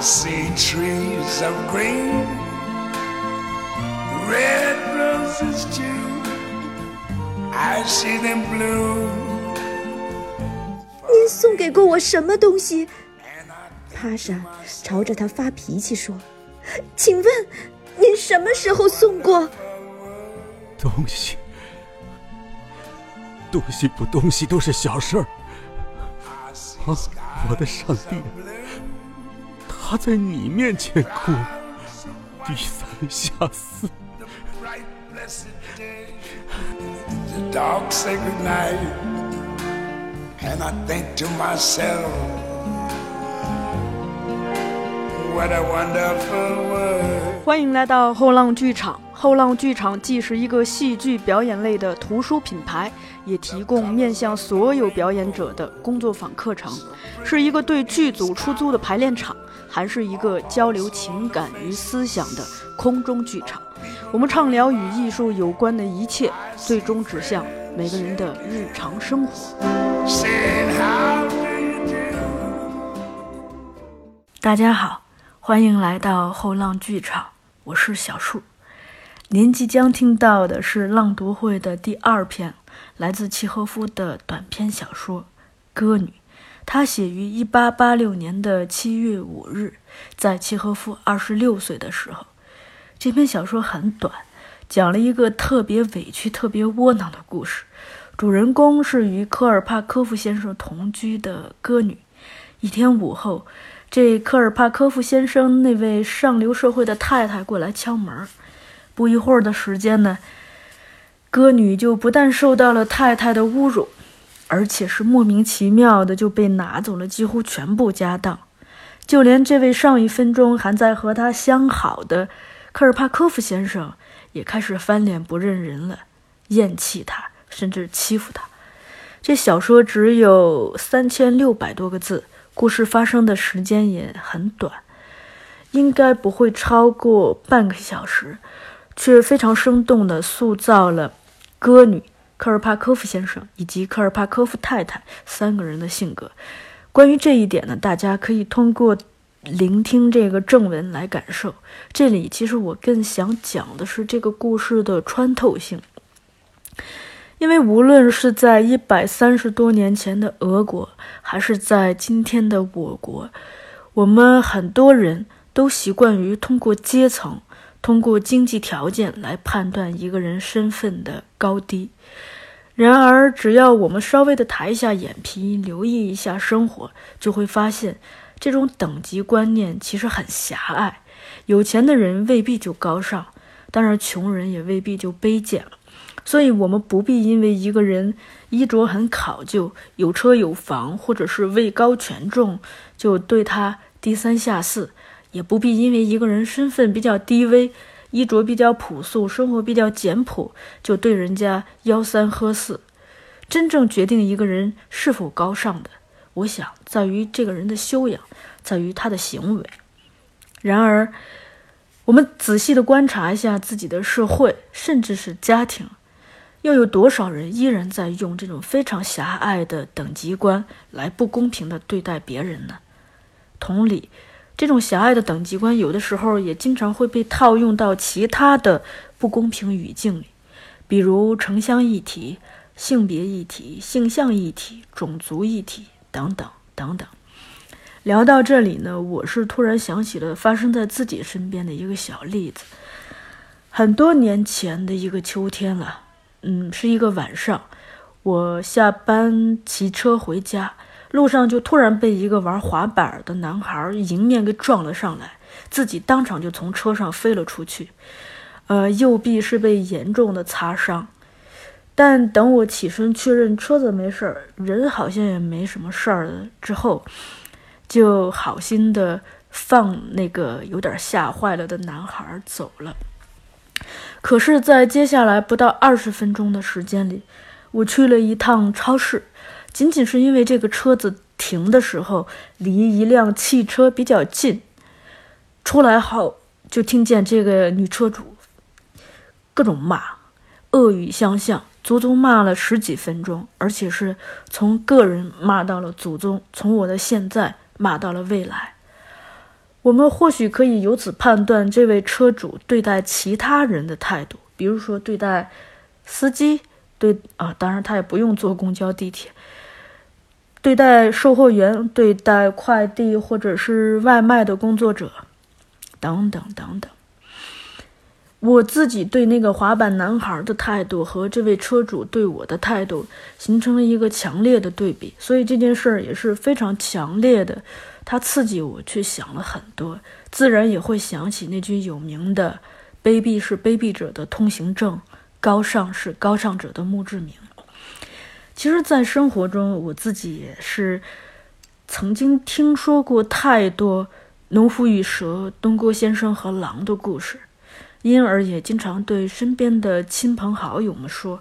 I see trees of green, red roses too. I see them bloom. 您送给过我什么东西？帕莎朝着他发脾气说：“请问，您什么时候送过东西？东西不东西都是小事儿。啊，我的上帝！他在你面前哭，低三下四。” The dogs say goodnight, and I think to myself, what a wonderful world. 欢迎来到后浪剧场。后浪剧场既是一个戏剧表演类的图书品牌，也提供面向所有表演者的工作坊课程，是一个对剧组出租的排练场，还是一个交流情感与思想的空中剧场。我们畅聊与艺术有关的一切，最终指向每个人的日常生活。大家好，欢迎来到后浪剧场，我是小树。您即将听到的是朗读会的第二篇，来自契诃夫的短篇小说《歌女》。它写于1886年的7月5日，在契诃夫26岁的时候。这篇小说很短，讲了一个特别委屈、特别窝囊的故事。主人公是与科尔帕科夫先生同居的歌女。一天午后，这科尔帕科夫先生那位上流社会的太太过来敲门。不一会儿的时间呢，歌女就不但受到了太太的侮辱，而且是莫名其妙的就被拿走了几乎全部家当，就连这位上一分钟还在和她相好的科尔帕科夫先生也开始翻脸不认人了，厌弃他，甚至欺负他。这小说只有三千六百多个字，故事发生的时间也很短，应该不会超过半个小时，却非常生动地塑造了歌女科尔帕科夫先生以及科尔帕科夫太太三个人的性格。关于这一点呢，大家可以通过聆听这个正文来感受。这里其实我更想讲的是这个故事的穿透性。因为无论是在一百三十多年前的俄国，还是在今天的我国，我们很多人都习惯于通过阶层、通过经济条件来判断一个人身份的高低。然而，只要我们稍微的抬一下眼皮，留意一下生活，就会发现这种等级观念其实很狭隘。有钱的人未必就高尚，当然，穷人也未必就卑贱。所以，我们不必因为一个人衣着很考究、有车有房，或者是位高权重，就对他低三下四；也不必因为一个人身份比较低微、衣着比较朴素、生活比较简朴，就对人家吆三喝四。真正决定一个人是否高尚的，我想在于这个人的修养，在于他的行为。然而，我们仔细的观察一下自己的社会，甚至是家庭。又有多少人依然在用这种非常狭隘的等级观来不公平地对待别人呢？同理，这种狭隘的等级观有的时候也经常会被套用到其他的不公平语境里，比如城乡议题、性别议题、性向议题、种族议题等等等等。聊到这里呢，我是突然想起了发生在自己身边的一个小例子，很多年前的一个秋天了。嗯，是一个晚上，我下班骑车回家，路上就突然被一个玩滑板的男孩迎面给撞了上来，自己当场就从车上飞了出去，呃，右臂是被严重的擦伤。但等我起身确认车子没事儿，人好像也没什么事儿了之后，就好心的放那个有点吓坏了的男孩走了。可是，在接下来不到二十分钟的时间里，我去了一趟超市，仅仅是因为这个车子停的时候离一辆汽车比较近。出来后，就听见这个女车主各种骂，恶语相向，足足骂了十几分钟，而且是从个人骂到了祖宗，从我的现在骂到了未来。我们或许可以由此判断这位车主对待其他人的态度，比如说对待司机，对啊，当然他也不用坐公交、地铁，对待售货员，对待快递或者是外卖的工作者，等等等等。我自己对那个滑板男孩的态度和这位车主对我的态度形成了一个强烈的对比，所以这件事儿也是非常强烈的，它刺激我去想了很多，自然也会想起那句有名的“卑鄙是卑鄙者的通行证，高尚是高尚者的墓志铭”。其实，在生活中，我自己也是曾经听说过太多农夫与蛇、东郭先生和狼的故事。因而也经常对身边的亲朋好友们说，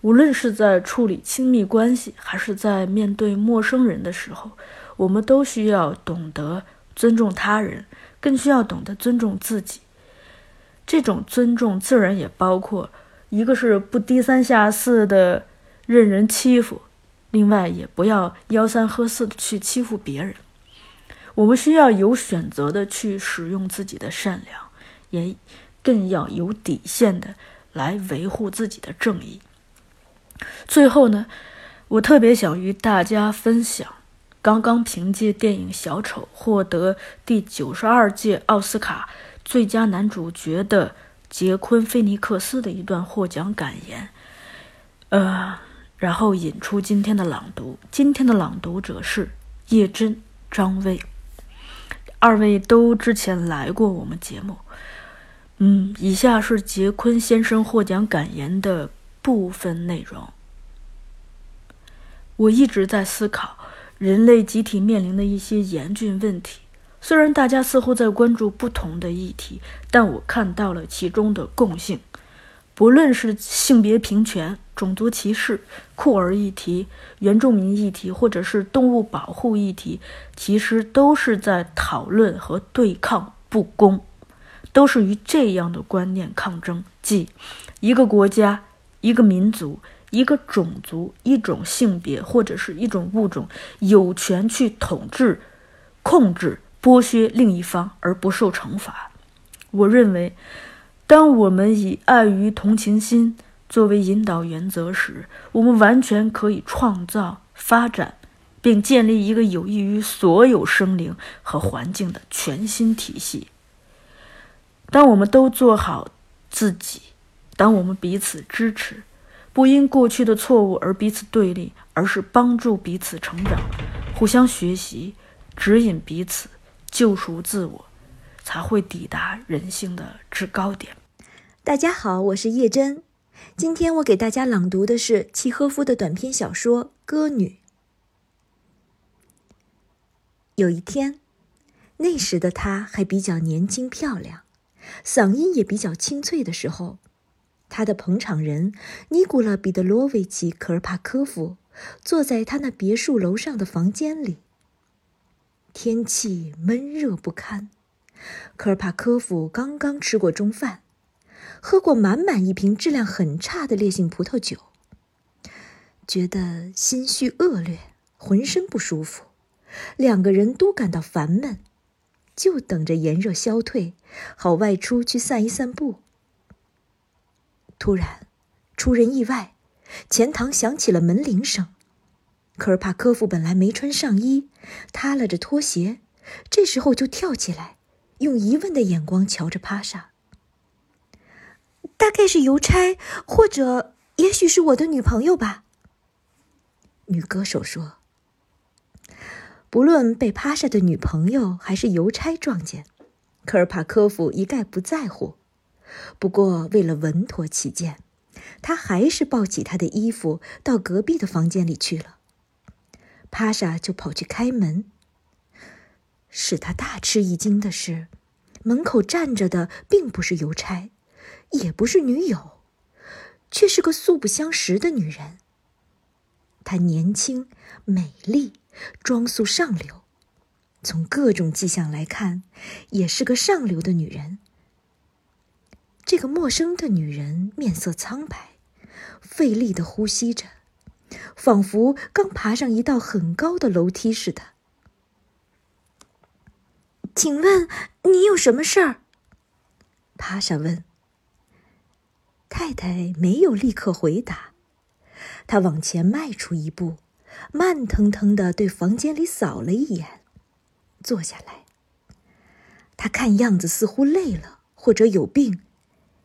无论是在处理亲密关系，还是在面对陌生人的时候，我们都需要懂得尊重他人，更需要懂得尊重自己。这种尊重自然也包括，一个是不低三下四的任人欺负，另外也不要吆三喝四的去欺负别人。我们需要有选择的去使用自己的善良，也。更要有底线的来维护自己的正义。最后呢，我特别想与大家分享刚刚凭借电影《小丑》获得第九十二届奥斯卡最佳男主角的杰昆·菲尼克斯的一段获奖感言。呃，然后引出今天的朗读。今天的朗读者是叶真、张卫，二位都之前来过我们节目。嗯，以下是杰昆先生获奖感言的部分内容。我一直在思考人类集体面临的一些严峻问题。虽然大家似乎在关注不同的议题，但我看到了其中的共性。不论是性别平权、种族歧视、酷儿议题、原住民议题，或者是动物保护议题，其实都是在讨论和对抗不公。都是与这样的观念抗争，即一个国家、一个民族、一个种族、一种性别或者是一种物种有权去统治、控制、剥削另一方而不受惩罚。我认为，当我们以爱与同情心作为引导原则时，我们完全可以创造、发展，并建立一个有益于所有生灵和环境的全新体系。当我们都做好自己，当我们彼此支持，不因过去的错误而彼此对立，而是帮助彼此成长，互相学习，指引彼此，救赎自我，才会抵达人性的制高点。大家好，我是叶真，今天我给大家朗读的是契诃夫的短篇小说《歌女》。有一天，那时的她还比较年轻漂亮。嗓音也比较清脆的时候，她的捧场人尼古拉·彼得罗维奇·科尔帕科夫坐在他那别墅楼上的房间里。天气闷热不堪，科尔帕科夫刚刚吃过中饭，喝过满满一瓶质量很差的烈性葡萄酒，觉得心绪恶劣，浑身不舒服，两个人都感到烦闷。就等着炎热消退，好外出去散一散步。突然，出人意外，前堂响起了门铃声。科尔帕科夫本来没穿上衣，耷拉着拖鞋，这时候就跳起来，用疑问的眼光瞧着帕莎。大概是邮差，或者也许是我的女朋友吧。女歌手说。不论被帕莎的女朋友还是邮差撞见，科尔帕科夫一概不在乎。不过为了稳妥起见，他还是抱起他的衣服到隔壁的房间里去了。帕莎就跑去开门。使他大吃一惊的是，门口站着的并不是邮差，也不是女友，却是个素不相识的女人。她年轻美丽。装束上流，从各种迹象来看，也是个上流的女人。这个陌生的女人面色苍白，费力的呼吸着，仿佛刚爬上一道很高的楼梯似的。请问你有什么事儿？帕莎问。太太没有立刻回答，她往前迈出一步，慢腾腾的对房间里扫了一眼，坐下来。她看样子似乎累了，或者有病，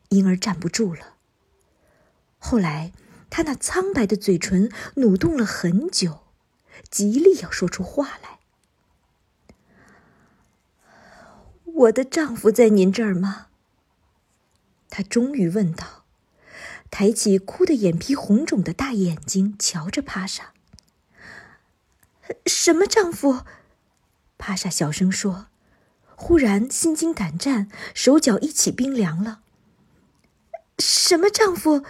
因而站不住了。后来，她那苍白的嘴唇努动了很久，极力要说出话来。我的丈夫在您这儿吗？她终于问道，抬起哭得眼皮红肿的大眼睛瞧着帕莎。什么丈夫？帕莎小声说，忽然心惊胆战，手脚一起冰凉了。什么丈夫？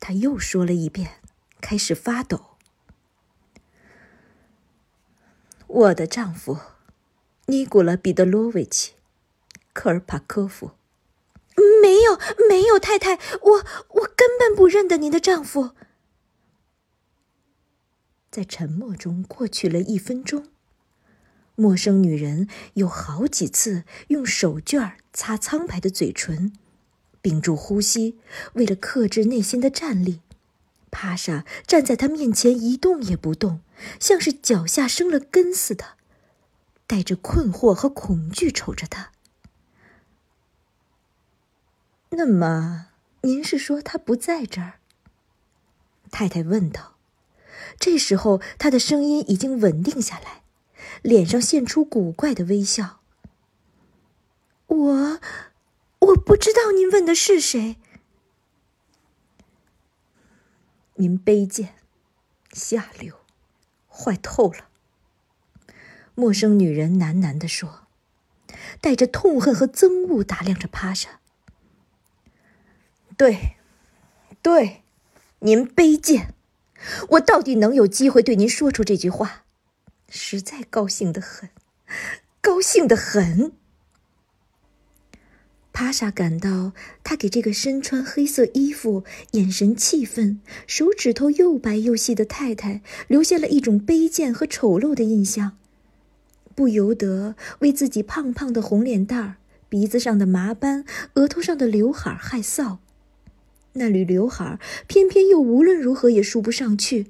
他又说了一遍，开始发抖。我的丈夫。尼古拉·彼得罗维奇·科尔帕科夫，没有，没有，太太，我我根本不认得您的丈夫。在沉默中过去了一分钟，陌生女人有好几次用手绢擦苍白的嘴唇，屏住呼吸，为了克制内心的战栗。帕莎站在他面前一动也不动，像是脚下生了根似的。带着困惑和恐惧瞅着他。那么，您是说他不在这儿？太太问道。这时候，他的声音已经稳定下来，脸上现出古怪的微笑。我，我不知道您问的是谁。您卑贱、下流、坏透了。陌生女人喃喃地说，带着痛恨和憎恶打量着帕莎。对，对，您卑贱！我到底能有机会对您说出这句话，实在高兴的很，高兴的很。帕莎感到，他给这个身穿黑色衣服、眼神气愤、手指头又白又细的太太留下了一种卑贱和丑陋的印象。不由得为自己胖胖的红脸蛋儿、鼻子上的麻斑、额头上的刘海害臊。那缕刘海偏偏又无论如何也梳不上去。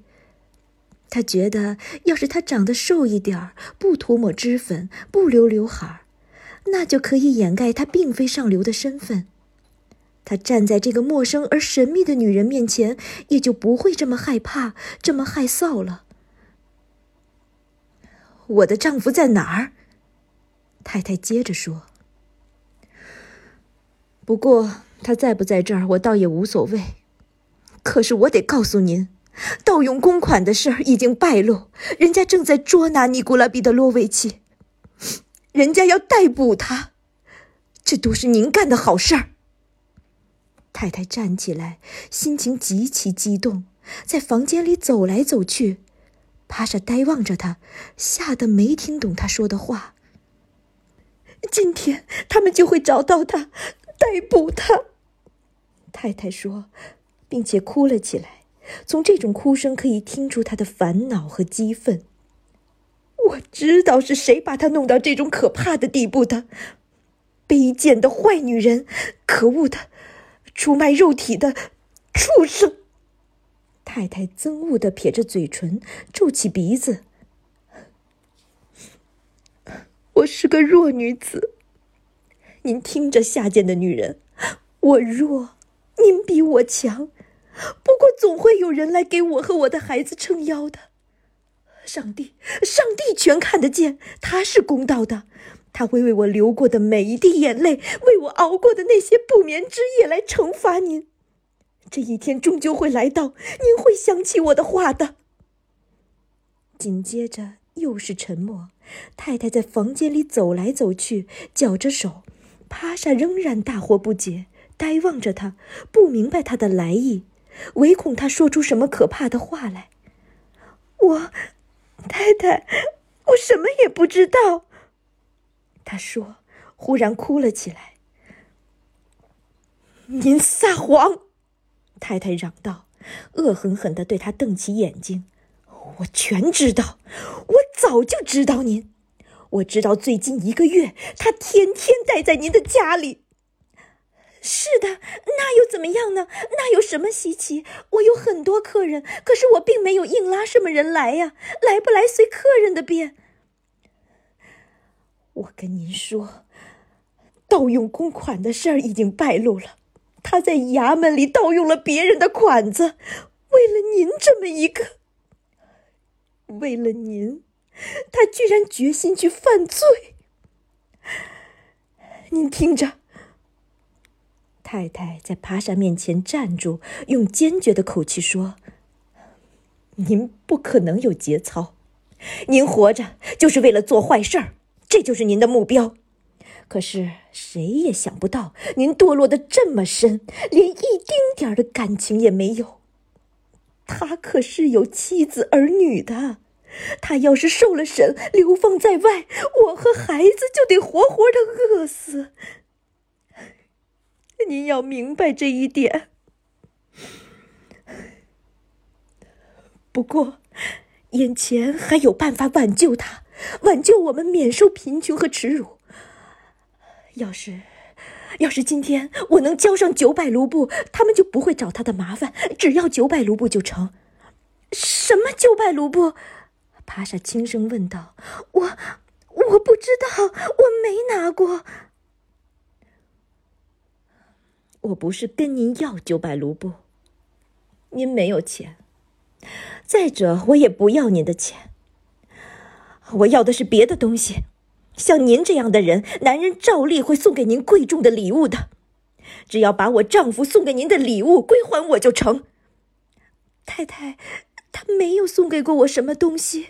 他觉得，要是他长得瘦一点儿，不涂抹脂粉，不留刘海儿那就可以掩盖他并非上流的身份。他站在这个陌生而神秘的女人面前，也就不会这么害怕，这么害臊了。我的丈夫在哪儿？太太接着说：“不过他在不在这儿，我倒也无所谓。可是我得告诉您，盗用公款的事儿已经败露，人家正在捉拿尼古拉·彼得洛维奇，人家要逮捕他。这都是您干的好事儿。”太太站起来，心情极其激动，在房间里走来走去。帕莎呆望着他，吓得没听懂他说的话。今天他们就会找到他，逮捕他。太太说，并且哭了起来。从这种哭声可以听出她的烦恼和激愤。我知道是谁把她弄到这种可怕的地步的，卑贱的坏女人，可恶的，出卖肉体的畜生。太太憎恶的撇着嘴唇，皱起鼻子。我是个弱女子，您听着，下贱的女人，我弱，您比我强，不过总会有人来给我和我的孩子撑腰的。上帝，上帝全看得见，他是公道的，他会为我流过的每一滴眼泪，为我熬过的那些不眠之夜来惩罚您。这一天终究会来到，您会想起我的话的。紧接着又是沉默，太太在房间里走来走去，绞着手。帕莎仍然大惑不解，呆望着他，不明白他的来意，唯恐他说出什么可怕的话来。我，太太，我什么也不知道。他说，忽然哭了起来。您撒谎！太太嚷道，恶狠狠地对他瞪起眼睛：“我全知道，我早就知道您。我知道最近一个月他天天待在您的家里。是的，那又怎么样呢？那有什么稀奇？我有很多客人，可是我并没有硬拉什么人来呀，来不来随客人的便。我跟您说，盗用公款的事儿已经败露了，他在衙门里盗用了别人的款子，为了您这么一个，为了您。他居然决心去犯罪！您听着，太太在帕莎面前站住，用坚决的口气说：“您不可能有节操，您活着就是为了做坏事儿，这就是您的目标。可是谁也想不到，您堕落的这么深，连一丁点儿的感情也没有。他可是有妻子儿女的。”他要是受了审，流放在外，我和孩子就得活活的饿死。您要明白这一点。不过，眼前还有办法挽救他，挽救我们免受贫穷和耻辱。要是，要是今天我能交上九百卢布，他们就不会找他的麻烦。只要九百卢布就成。什么九百卢布？帕莎轻声问道：“我，我不知道，我没拿过。我不是跟您要九百卢布，您没有钱。再者，我也不要您的钱。我要的是别的东西。像您这样的人，男人照例会送给您贵重的礼物的。只要把我丈夫送给您的礼物归还我就成。太太，他没有送给过我什么东西。”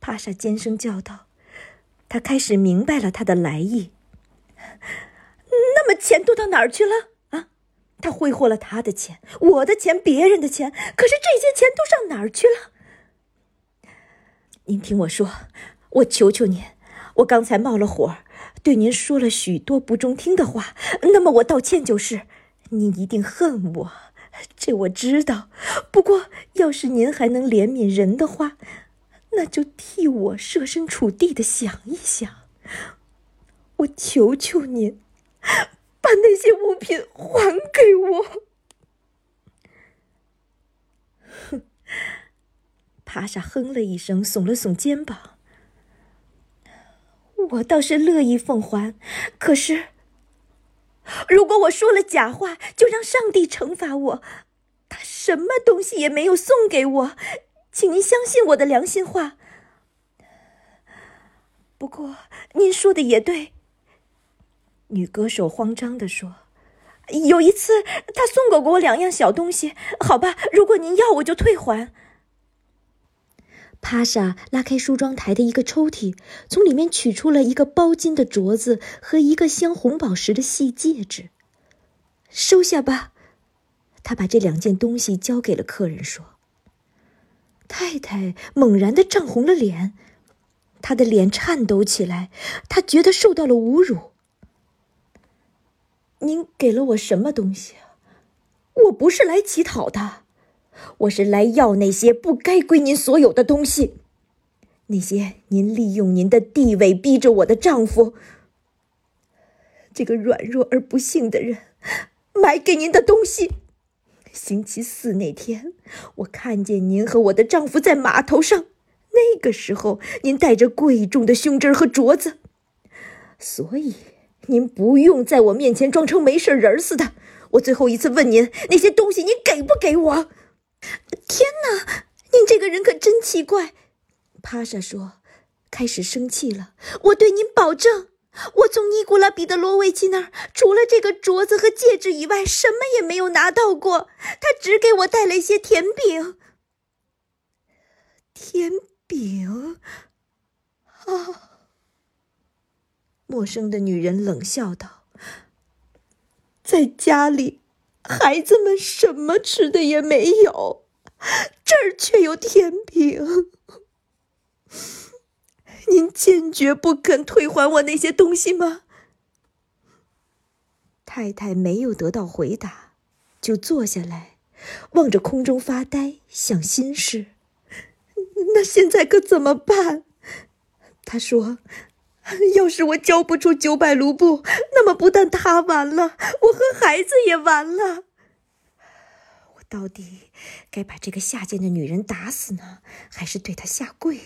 帕莎尖声叫道：“他开始明白了他的来意。那么钱都到哪儿去了？他挥霍了他的钱，我的钱，别人的钱。可是这些钱都上哪儿去了？您听我说，我求求您，我刚才冒了火，对您说了许多不中听的话。那么我道歉就是。您一定恨我，这我知道。不过要是您还能怜悯人的话。”那就替我设身处地的想一想，我求求您，把那些物品还给我。哼，帕莎哼了一声，耸了耸肩膀。我倒是乐意奉还，可是，如果我说了假话，就让上帝惩罚我。他什么东西也没有送给我。请您相信我的良心话。不过您说的也对。女歌手慌张地说：“有一次他送给过我两样小东西，好吧，如果您要，我就退还。”帕莎拉开梳妆台的一个抽屉，从里面取出了一个包金的镯子和一个镶红宝石的细戒指。收下吧，他把这两件东西交给了客人，说。太太猛然的涨红了脸，她的脸颤抖起来，她觉得受到了侮辱。您给了我什么东西啊？我不是来乞讨的，我是来要那些不该归您所有的东西，那些您利用您的地位逼着我的丈夫，这个软弱而不幸的人，买给您的东西。星期四那天，我看见您和我的丈夫在码头上。那个时候，您带着贵重的胸针和镯子，所以您不用在我面前装成没事人似的。我最后一次问您，那些东西您给不给我？天哪，您这个人可真奇怪！帕莎说，开始生气了。我对您保证。我从尼古拉彼得罗维奇那儿，除了这个镯子和戒指以外，什么也没有拿到过。他只给我带了一些甜饼。甜饼？啊！陌生的女人冷笑道：“在家里，孩子们什么吃的也没有，这儿却有甜饼。”您坚决不肯退还我那些东西吗？太太没有得到回答，就坐下来，望着空中发呆，想心事。那现在可怎么办？他说：“ 要是我交不出九百卢布，那么不但他完了，我和孩子也完了。我到底该把这个下贱的女人打死呢，还是对她下跪？”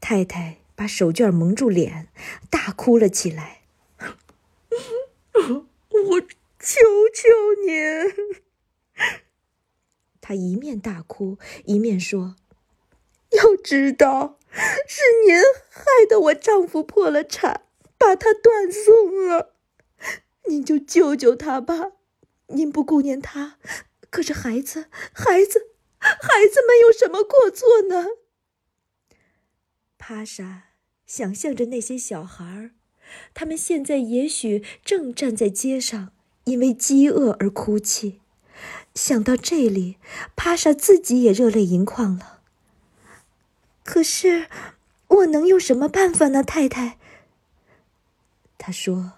太太把手绢蒙住脸，大哭了起来。我求求您！她一面大哭，一面说：“要知道。”是您害得我丈夫破了产，把他断送了，您就救救他吧。您不顾念他，可是孩子，孩子，孩子们有什么过错呢？帕莎想象着那些小孩儿，他们现在也许正站在街上，因为饥饿而哭泣。想到这里，帕莎自己也热泪盈眶了。可是，我能有什么办法呢，太太？他说：“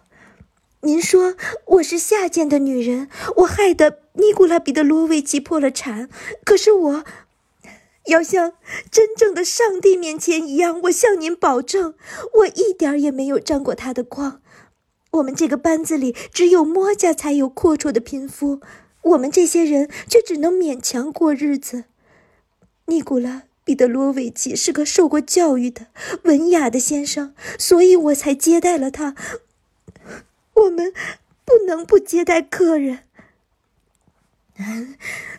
您说我是下贱的女人，我害得尼古拉彼得罗维奇破了产。可是我，要像真正的上帝面前一样，我向您保证，我一点也没有沾过他的光。我们这个班子里只有莫家才有阔绰的贫夫，我们这些人却只能勉强过日子。尼古拉。”彼得罗维奇是个受过教育的文雅的先生，所以我才接待了他。我们不能不接待客人。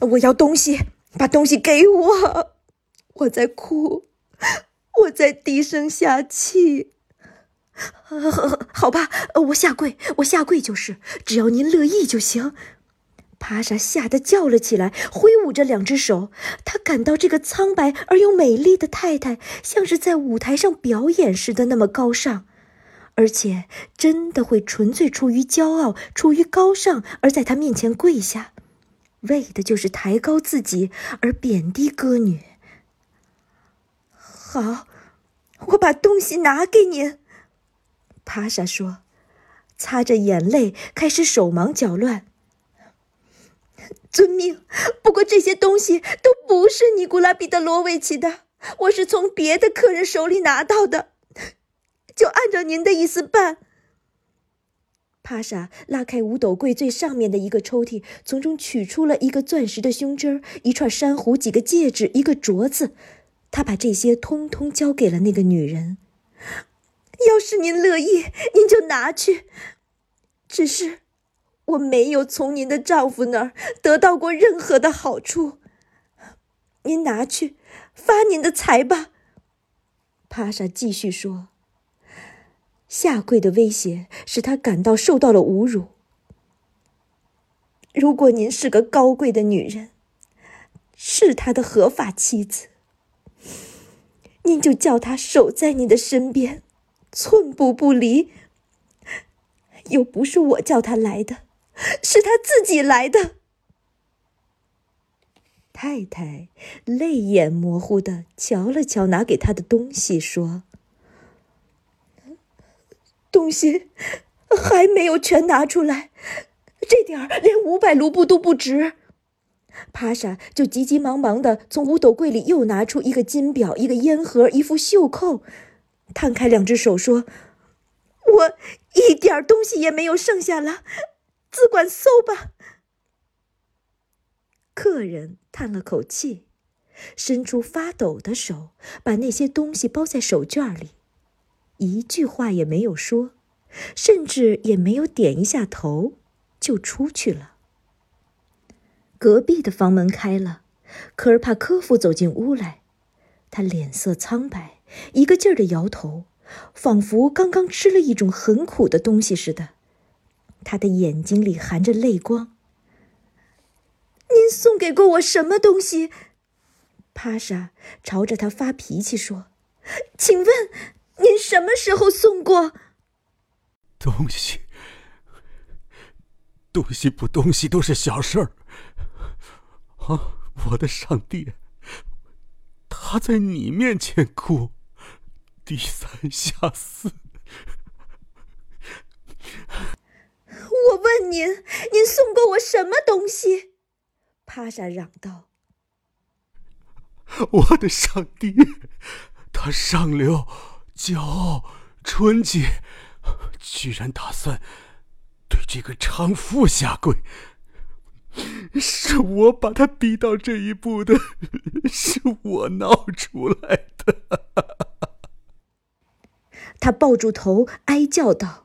我要东西，把东西给我！我在哭，我在低声下气。好吧，我下跪，我下跪就是，只要您乐意就行。帕莎吓得叫了起来，挥舞着两只手。她感到这个苍白而又美丽的太太，像是在舞台上表演似的那么高尚，而且真的会纯粹出于骄傲、出于高尚而在她面前跪下，为的就是抬高自己而贬低歌女。好，我把东西拿给您。”帕莎说，擦着眼泪，开始手忙脚乱。遵命。不过这些东西都不是尼古拉彼得罗维奇的，我是从别的客人手里拿到的。就按照您的意思办。帕莎拉开五斗柜最上面的一个抽屉，从中取出了一个钻石的胸针、一串珊瑚、几个戒指、一个镯子。他把这些通通交给了那个女人。要是您乐意，您就拿去。只是。我没有从您的丈夫那儿得到过任何的好处，您拿去发您的财吧。帕莎继续说：“下跪的威胁使他感到受到了侮辱。如果您是个高贵的女人，是他的合法妻子，您就叫他守在你的身边，寸步不离。又不是我叫他来的。” 是他自己来的。太太泪眼模糊的瞧了瞧拿给他的东西，说：“东西还没有全拿出来，这点儿连五百卢布都不值。”帕莎就急急忙忙的从五斗柜里又拿出一个金表、一个烟盒、一副袖扣，摊开两只手说：“我一点东西也没有剩下了。”自管搜吧。客人叹了口气，伸出发抖的手，把那些东西包在手绢里，一句话也没有说，甚至也没有点一下头，就出去了。隔壁的房门开了，科尔帕科夫走进屋来，他脸色苍白，一个劲儿的摇头，仿佛刚刚吃了一种很苦的东西似的。他的眼睛里含着泪光。您送给过我什么东西？帕莎朝着他发脾气说：“请问，您什么时候送过东西？东西不东西都是小事儿。啊，我的上帝！他在你面前哭，低三下四。”我问您，您送过我什么东西？帕莎嚷道：“我的上帝，他上流骄傲、纯洁，居然打算对这个娼妇下跪。是我把他逼到这一步的，是我闹出来的。他抱住头，哀叫道：“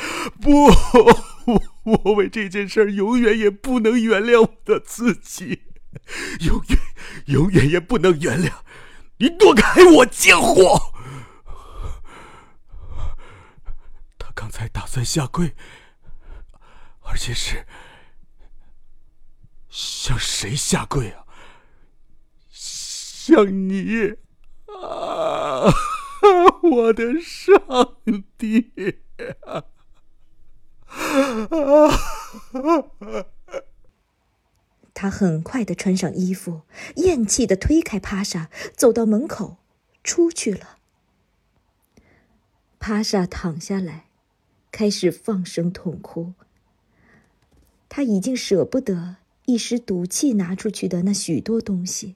不，我为这件事永远也不能原谅我的自己，永远，永远也不能原谅你躲开我，贱货！他刚才打算下跪，而且是……”向谁下跪啊？向你啊，我的上帝！他很快的穿上衣服，厌弃的推开帕莎，走到门口，出去了。帕莎躺下来，开始放声痛哭。他已经舍不得。一时赌气拿出去的那许多东西，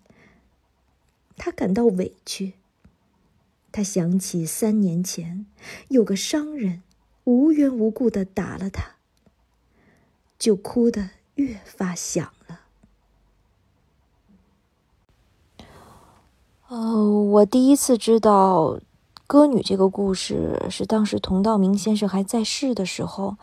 他感到委屈。他想起三年前有个商人无缘无故的打了他，就哭得越发响了。哦，我第一次知道歌女这个故事，是当时佟道明先生还在世的时候。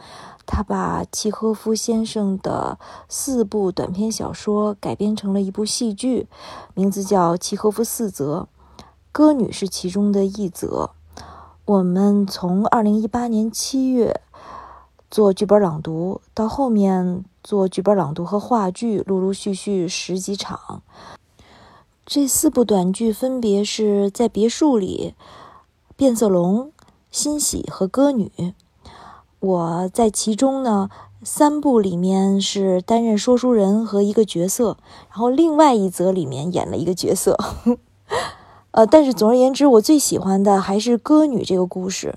他把契诃夫先生的四部短篇小说改编成了一部戏剧，名字叫《契诃夫四则》，歌女是其中的一则。我们从二零一八年七月做剧本朗读，到后面做剧本朗读和话剧，陆陆续续十几场。这四部短剧分别是在别墅里、变色龙、欣喜和歌女。我在其中呢，三部里面是担任说书人和一个角色，然后另外一则里面演了一个角色。呃，但是总而言之，我最喜欢的还是歌女这个故事。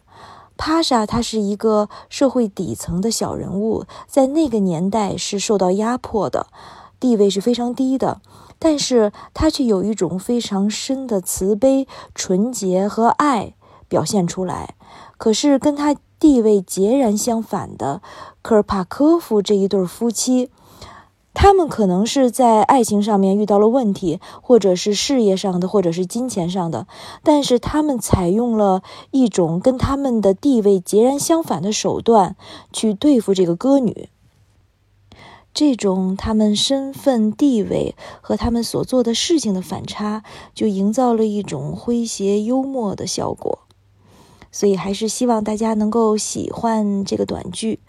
帕莎她是一个社会底层的小人物，在那个年代是受到压迫的，地位是非常低的，但是她却有一种非常深的慈悲、纯洁和爱表现出来。可是跟她。地位截然相反的科尔帕科夫这一对夫妻，他们可能是在爱情上面遇到了问题，或者是事业上的，或者是金钱上的，但是他们采用了一种跟他们的地位截然相反的手段去对付这个歌女。这种他们身份地位和他们所做的事情的反差，就营造了一种诙谐幽默的效果。所以还是希望大家能够喜欢这个短剧，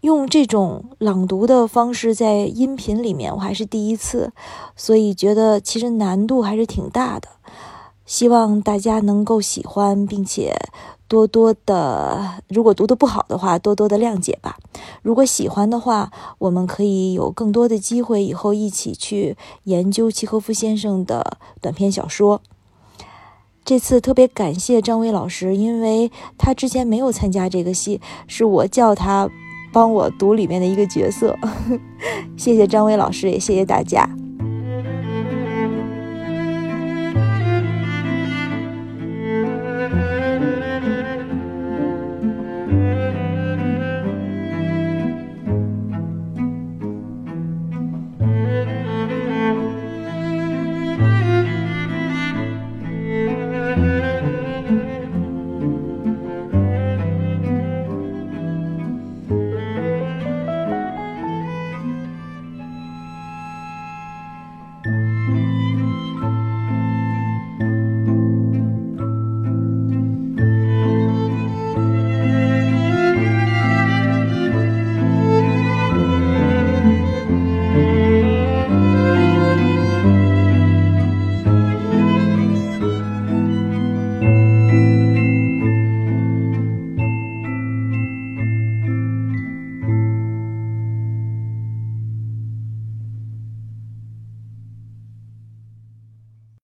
用这种朗读的方式在音频里面，我还是第一次，所以觉得其实难度还是挺大的。希望大家能够喜欢，并且多多的，如果读的不好的话，多多的谅解吧。如果喜欢的话，我们可以有更多的机会，以后一起去研究契诃夫先生的短篇小说。这次特别感谢张伟老师，因为他之前没有参加这个戏，是我叫他帮我读里面的一个角色。谢谢张威老师，也谢谢大家。